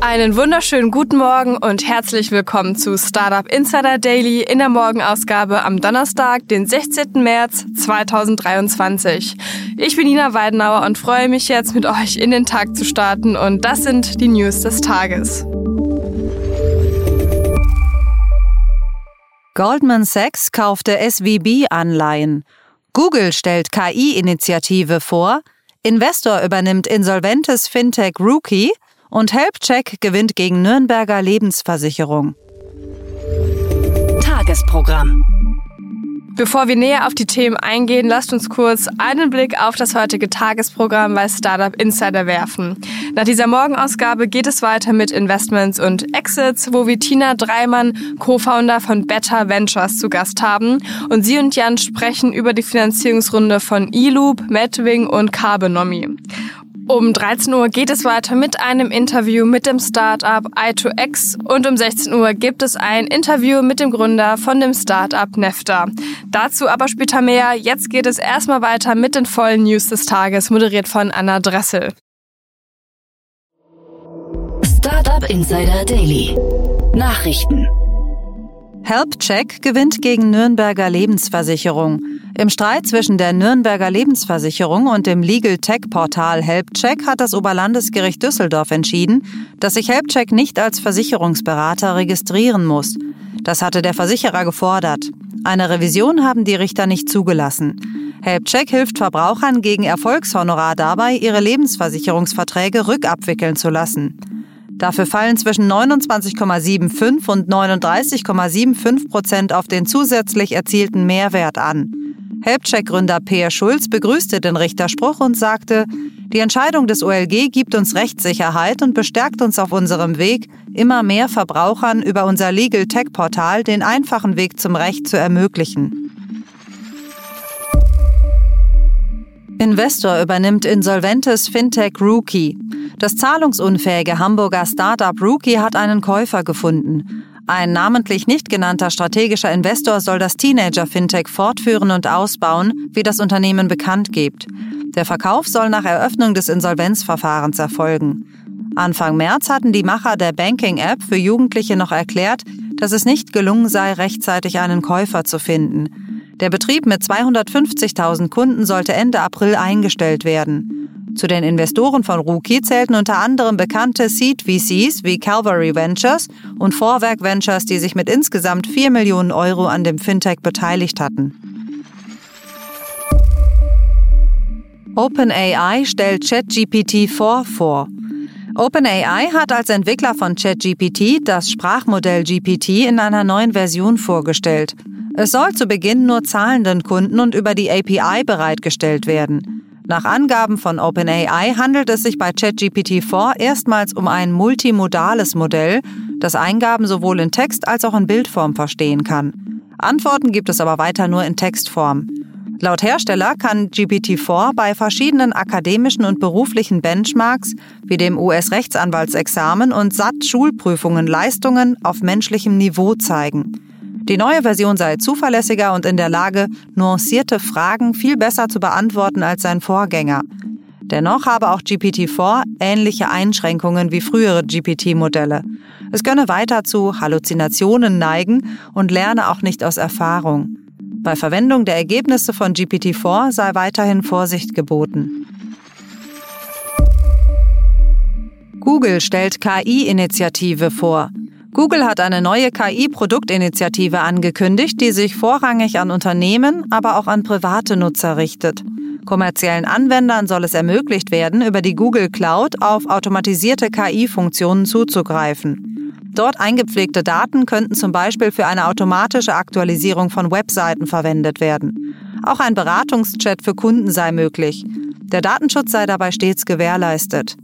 Einen wunderschönen guten Morgen und herzlich willkommen zu Startup Insider Daily in der Morgenausgabe am Donnerstag, den 16. März 2023. Ich bin Nina Weidenauer und freue mich jetzt mit euch in den Tag zu starten und das sind die News des Tages. Goldman Sachs kaufte SVB-Anleihen. Google stellt KI-Initiative vor. Investor übernimmt insolventes Fintech Rookie und HelpCheck gewinnt gegen Nürnberger Lebensversicherung. Tagesprogramm. Bevor wir näher auf die Themen eingehen, lasst uns kurz einen Blick auf das heutige Tagesprogramm bei Startup Insider werfen. Nach dieser Morgenausgabe geht es weiter mit Investments und Exits, wo wir Tina Dreimann, Co-Founder von Better Ventures, zu Gast haben. Und sie und Jan sprechen über die Finanzierungsrunde von eLoop, Medwing und Carbenomy. Um 13 Uhr geht es weiter mit einem Interview mit dem Startup i2X und um 16 Uhr gibt es ein Interview mit dem Gründer von dem Startup Nefta. Dazu aber später mehr. Jetzt geht es erstmal weiter mit den vollen News des Tages, moderiert von Anna Dressel. Startup Insider Daily. Nachrichten. HelpCheck gewinnt gegen Nürnberger Lebensversicherung. Im Streit zwischen der Nürnberger Lebensversicherung und dem Legal Tech Portal HelpCheck hat das Oberlandesgericht Düsseldorf entschieden, dass sich HelpCheck nicht als Versicherungsberater registrieren muss. Das hatte der Versicherer gefordert. Eine Revision haben die Richter nicht zugelassen. HelpCheck hilft Verbrauchern gegen Erfolgshonorar dabei, ihre Lebensversicherungsverträge rückabwickeln zu lassen. Dafür fallen zwischen 29,75 und 39,75 Prozent auf den zusätzlich erzielten Mehrwert an. Helpcheck-Gründer Peer Schulz begrüßte den Richterspruch und sagte, die Entscheidung des OLG gibt uns Rechtssicherheit und bestärkt uns auf unserem Weg, immer mehr Verbrauchern über unser Legal Tech Portal den einfachen Weg zum Recht zu ermöglichen. Investor übernimmt insolventes Fintech Rookie. Das zahlungsunfähige Hamburger Startup Rookie hat einen Käufer gefunden. Ein namentlich nicht genannter strategischer Investor soll das Teenager-Fintech fortführen und ausbauen, wie das Unternehmen bekannt gibt. Der Verkauf soll nach Eröffnung des Insolvenzverfahrens erfolgen. Anfang März hatten die Macher der Banking-App für Jugendliche noch erklärt, dass es nicht gelungen sei, rechtzeitig einen Käufer zu finden. Der Betrieb mit 250.000 Kunden sollte Ende April eingestellt werden. Zu den Investoren von Rookie zählten unter anderem bekannte Seed VCs wie Calvary Ventures und Vorwerk Ventures, die sich mit insgesamt 4 Millionen Euro an dem Fintech beteiligt hatten. OpenAI stellt ChatGPT-4 vor. OpenAI hat als Entwickler von ChatGPT das Sprachmodell GPT in einer neuen Version vorgestellt. Es soll zu Beginn nur zahlenden Kunden und über die API bereitgestellt werden. Nach Angaben von OpenAI handelt es sich bei ChatGPT-4 erstmals um ein multimodales Modell, das Eingaben sowohl in Text als auch in Bildform verstehen kann. Antworten gibt es aber weiter nur in Textform. Laut Hersteller kann GPT-4 bei verschiedenen akademischen und beruflichen Benchmarks wie dem US-Rechtsanwaltsexamen und SAT-Schulprüfungen Leistungen auf menschlichem Niveau zeigen. Die neue Version sei zuverlässiger und in der Lage, nuancierte Fragen viel besser zu beantworten als sein Vorgänger. Dennoch habe auch GPT-4 ähnliche Einschränkungen wie frühere GPT-Modelle. Es könne weiter zu Halluzinationen neigen und lerne auch nicht aus Erfahrung. Bei Verwendung der Ergebnisse von GPT-4 sei weiterhin Vorsicht geboten. Google stellt KI-Initiative vor. Google hat eine neue KI-Produktinitiative angekündigt, die sich vorrangig an Unternehmen, aber auch an private Nutzer richtet. Kommerziellen Anwendern soll es ermöglicht werden, über die Google Cloud auf automatisierte KI-Funktionen zuzugreifen. Dort eingepflegte Daten könnten zum Beispiel für eine automatische Aktualisierung von Webseiten verwendet werden. Auch ein Beratungschat für Kunden sei möglich. Der Datenschutz sei dabei stets gewährleistet.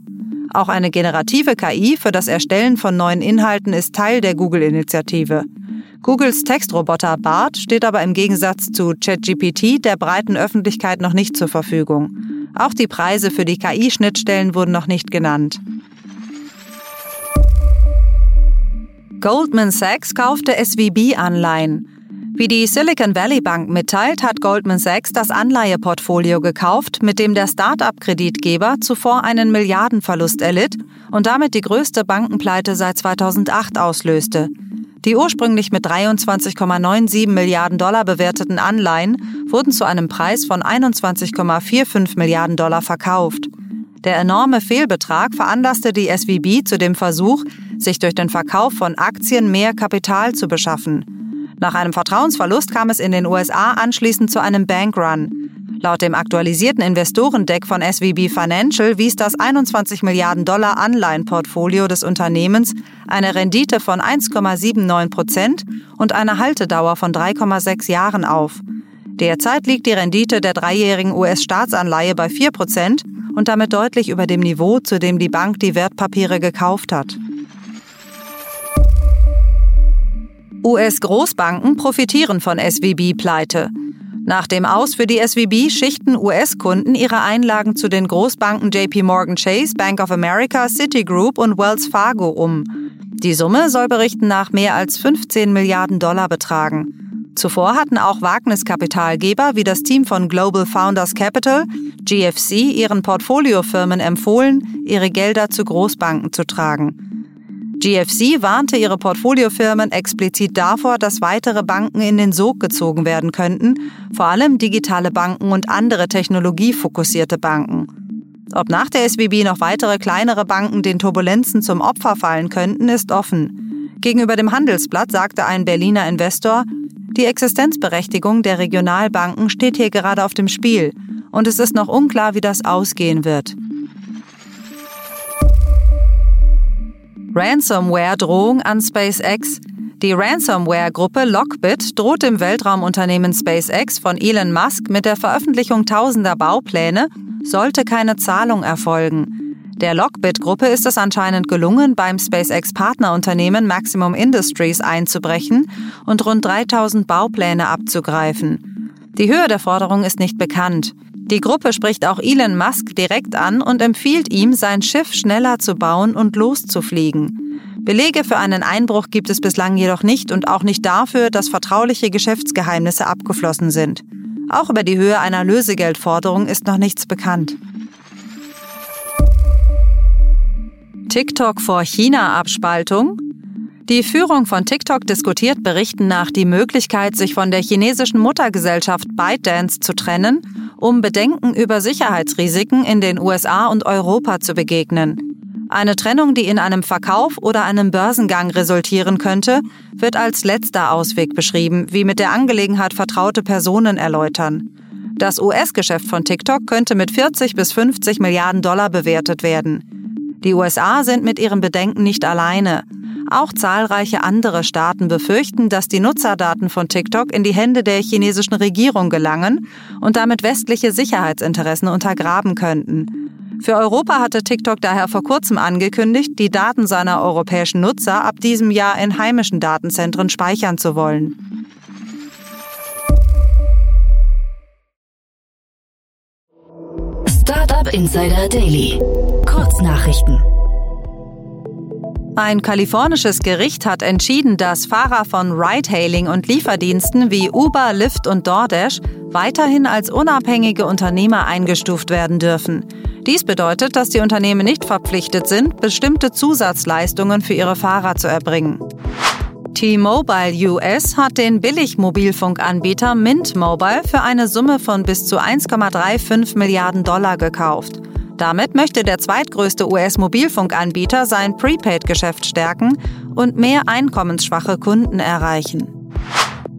Auch eine generative KI für das Erstellen von neuen Inhalten ist Teil der Google-Initiative. Googles Textroboter BART steht aber im Gegensatz zu ChatGPT der breiten Öffentlichkeit noch nicht zur Verfügung. Auch die Preise für die KI-Schnittstellen wurden noch nicht genannt. Goldman Sachs kaufte SVB-Anleihen. Wie die Silicon Valley Bank mitteilt, hat Goldman Sachs das Anleiheportfolio gekauft, mit dem der Start-up-Kreditgeber zuvor einen Milliardenverlust erlitt und damit die größte Bankenpleite seit 2008 auslöste. Die ursprünglich mit 23,97 Milliarden Dollar bewerteten Anleihen wurden zu einem Preis von 21,45 Milliarden Dollar verkauft. Der enorme Fehlbetrag veranlasste die SVB zu dem Versuch, sich durch den Verkauf von Aktien mehr Kapital zu beschaffen. Nach einem Vertrauensverlust kam es in den USA anschließend zu einem Bankrun. Laut dem aktualisierten Investorendeck von SVB Financial wies das 21 Milliarden Dollar Anleihenportfolio des Unternehmens eine Rendite von 1,79 Prozent und eine Haltedauer von 3,6 Jahren auf. Derzeit liegt die Rendite der dreijährigen US-Staatsanleihe bei 4 Prozent und damit deutlich über dem Niveau, zu dem die Bank die Wertpapiere gekauft hat. US-Großbanken profitieren von SVB-Pleite. Nach dem Aus für die SVB schichten US-Kunden ihre Einlagen zu den Großbanken JP Morgan Chase, Bank of America, Citigroup und Wells Fargo um. Die Summe soll berichten nach mehr als 15 Milliarden Dollar betragen. Zuvor hatten auch Wagniskapitalgeber wie das Team von Global Founders Capital, GFC, ihren Portfoliofirmen empfohlen, ihre Gelder zu Großbanken zu tragen. GFC warnte ihre Portfoliofirmen explizit davor, dass weitere Banken in den Sog gezogen werden könnten, vor allem digitale Banken und andere technologiefokussierte Banken. Ob nach der SWB noch weitere kleinere Banken den Turbulenzen zum Opfer fallen könnten, ist offen. Gegenüber dem Handelsblatt sagte ein Berliner Investor, die Existenzberechtigung der Regionalbanken steht hier gerade auf dem Spiel und es ist noch unklar, wie das ausgehen wird. Ransomware-Drohung an SpaceX. Die Ransomware-Gruppe Lockbit droht dem Weltraumunternehmen SpaceX von Elon Musk mit der Veröffentlichung tausender Baupläne, sollte keine Zahlung erfolgen. Der Lockbit-Gruppe ist es anscheinend gelungen, beim SpaceX-Partnerunternehmen Maximum Industries einzubrechen und rund 3000 Baupläne abzugreifen. Die Höhe der Forderung ist nicht bekannt. Die Gruppe spricht auch Elon Musk direkt an und empfiehlt ihm, sein Schiff schneller zu bauen und loszufliegen. Belege für einen Einbruch gibt es bislang jedoch nicht und auch nicht dafür, dass vertrauliche Geschäftsgeheimnisse abgeflossen sind. Auch über die Höhe einer Lösegeldforderung ist noch nichts bekannt. TikTok vor China-Abspaltung? Die Führung von TikTok diskutiert Berichten nach die Möglichkeit, sich von der chinesischen Muttergesellschaft ByteDance zu trennen um Bedenken über Sicherheitsrisiken in den USA und Europa zu begegnen. Eine Trennung, die in einem Verkauf oder einem Börsengang resultieren könnte, wird als letzter Ausweg beschrieben, wie mit der Angelegenheit vertraute Personen erläutern. Das US-Geschäft von TikTok könnte mit 40 bis 50 Milliarden Dollar bewertet werden. Die USA sind mit ihren Bedenken nicht alleine. Auch zahlreiche andere Staaten befürchten, dass die Nutzerdaten von TikTok in die Hände der chinesischen Regierung gelangen und damit westliche Sicherheitsinteressen untergraben könnten. Für Europa hatte TikTok daher vor kurzem angekündigt, die Daten seiner europäischen Nutzer ab diesem Jahr in heimischen Datenzentren speichern zu wollen. Startup Insider Daily. Kurznachrichten. Ein kalifornisches Gericht hat entschieden, dass Fahrer von Ride-Hailing und Lieferdiensten wie Uber, Lyft und DoorDash weiterhin als unabhängige Unternehmer eingestuft werden dürfen. Dies bedeutet, dass die Unternehmen nicht verpflichtet sind, bestimmte Zusatzleistungen für ihre Fahrer zu erbringen. T-Mobile US hat den Billigmobilfunkanbieter Mint Mobile für eine Summe von bis zu 1,35 Milliarden Dollar gekauft. Damit möchte der zweitgrößte US-Mobilfunkanbieter sein Prepaid-Geschäft stärken und mehr einkommensschwache Kunden erreichen.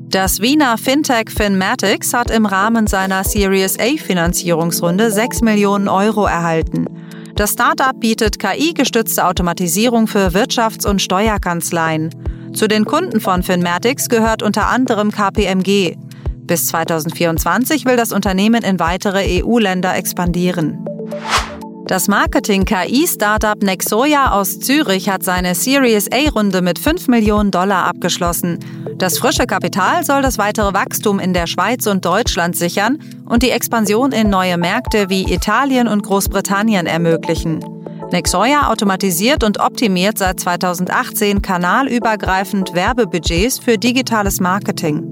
Das Wiener Fintech Finmatics hat im Rahmen seiner Series A Finanzierungsrunde 6 Millionen Euro erhalten. Das Startup bietet KI-gestützte Automatisierung für Wirtschafts- und Steuerkanzleien. Zu den Kunden von Finmatics gehört unter anderem KPMG. Bis 2024 will das Unternehmen in weitere EU-Länder expandieren. Das Marketing-KI-Startup Nexoya aus Zürich hat seine Series A-Runde mit 5 Millionen Dollar abgeschlossen. Das frische Kapital soll das weitere Wachstum in der Schweiz und Deutschland sichern und die Expansion in neue Märkte wie Italien und Großbritannien ermöglichen. Nexoya automatisiert und optimiert seit 2018 kanalübergreifend Werbebudgets für digitales Marketing.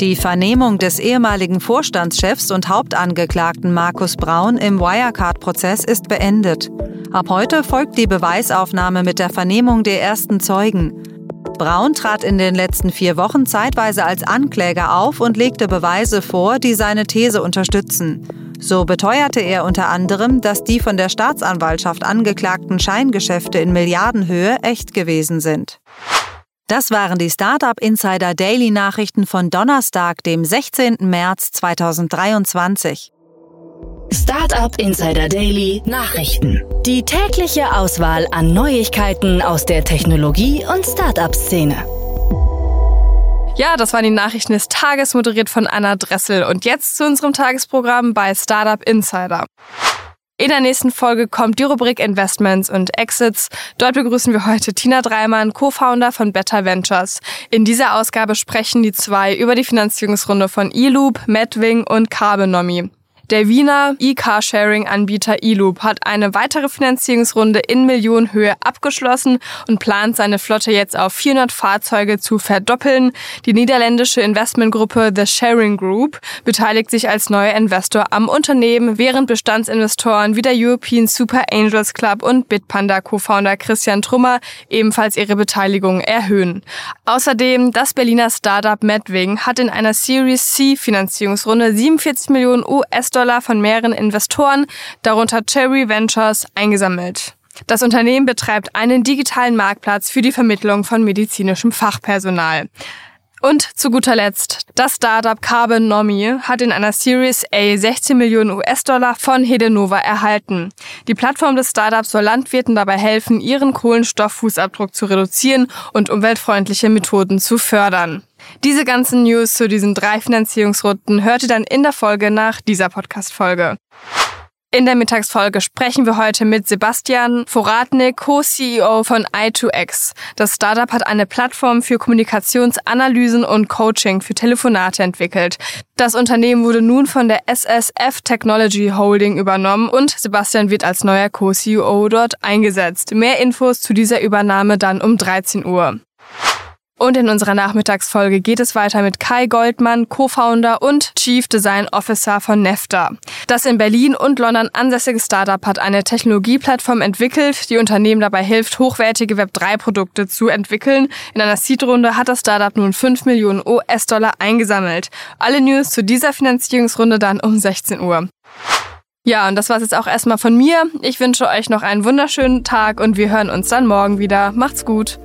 Die Vernehmung des ehemaligen Vorstandschefs und Hauptangeklagten Markus Braun im Wirecard-Prozess ist beendet. Ab heute folgt die Beweisaufnahme mit der Vernehmung der ersten Zeugen. Braun trat in den letzten vier Wochen zeitweise als Ankläger auf und legte Beweise vor, die seine These unterstützen. So beteuerte er unter anderem, dass die von der Staatsanwaltschaft angeklagten Scheingeschäfte in Milliardenhöhe echt gewesen sind. Das waren die Startup Insider Daily Nachrichten von Donnerstag, dem 16. März 2023. Startup Insider Daily Nachrichten. Die tägliche Auswahl an Neuigkeiten aus der Technologie- und Startup-Szene. Ja, das waren die Nachrichten des Tages, moderiert von Anna Dressel. Und jetzt zu unserem Tagesprogramm bei Startup Insider. In der nächsten Folge kommt die Rubrik Investments und Exits. Dort begrüßen wir heute Tina Dreimann, Co-Founder von Better Ventures. In dieser Ausgabe sprechen die zwei über die Finanzierungsrunde von eLoop, Medwing und Carbonomy. Der Wiener E-Carsharing-Anbieter eLoop hat eine weitere Finanzierungsrunde in Millionenhöhe abgeschlossen und plant seine Flotte jetzt auf 400 Fahrzeuge zu verdoppeln. Die niederländische Investmentgruppe The Sharing Group beteiligt sich als neuer Investor am Unternehmen, während Bestandsinvestoren wie der European Super Angels Club und Bitpanda Co-Founder Christian Trummer ebenfalls ihre Beteiligung erhöhen. Außerdem das Berliner Startup Medwing hat in einer Series C Finanzierungsrunde 47 Millionen US-Dollar US-Dollar von mehreren Investoren, darunter Cherry Ventures, eingesammelt. Das Unternehmen betreibt einen digitalen Marktplatz für die Vermittlung von medizinischem Fachpersonal. Und zu guter Letzt, das Startup Carbon Nomi hat in einer Series A 16 Millionen US-Dollar von Hedenova erhalten. Die Plattform des Startups soll Landwirten dabei helfen, ihren Kohlenstofffußabdruck zu reduzieren und umweltfreundliche Methoden zu fördern. Diese ganzen News zu diesen drei Finanzierungsrunden hört ihr dann in der Folge nach dieser Podcast-Folge. In der Mittagsfolge sprechen wir heute mit Sebastian Voratnik, Co-CEO von i2X. Das Startup hat eine Plattform für Kommunikationsanalysen und Coaching für Telefonate entwickelt. Das Unternehmen wurde nun von der SSF Technology Holding übernommen und Sebastian wird als neuer Co-CEO dort eingesetzt. Mehr Infos zu dieser Übernahme dann um 13 Uhr. Und in unserer Nachmittagsfolge geht es weiter mit Kai Goldmann, Co-Founder und Chief Design Officer von Nefta. Das in Berlin und London ansässige Startup hat eine Technologieplattform entwickelt, die Unternehmen dabei hilft, hochwertige Web3-Produkte zu entwickeln. In einer Seed-Runde hat das Startup nun 5 Millionen US-Dollar eingesammelt. Alle News zu dieser Finanzierungsrunde dann um 16 Uhr. Ja, und das war's jetzt auch erstmal von mir. Ich wünsche euch noch einen wunderschönen Tag und wir hören uns dann morgen wieder. Macht's gut.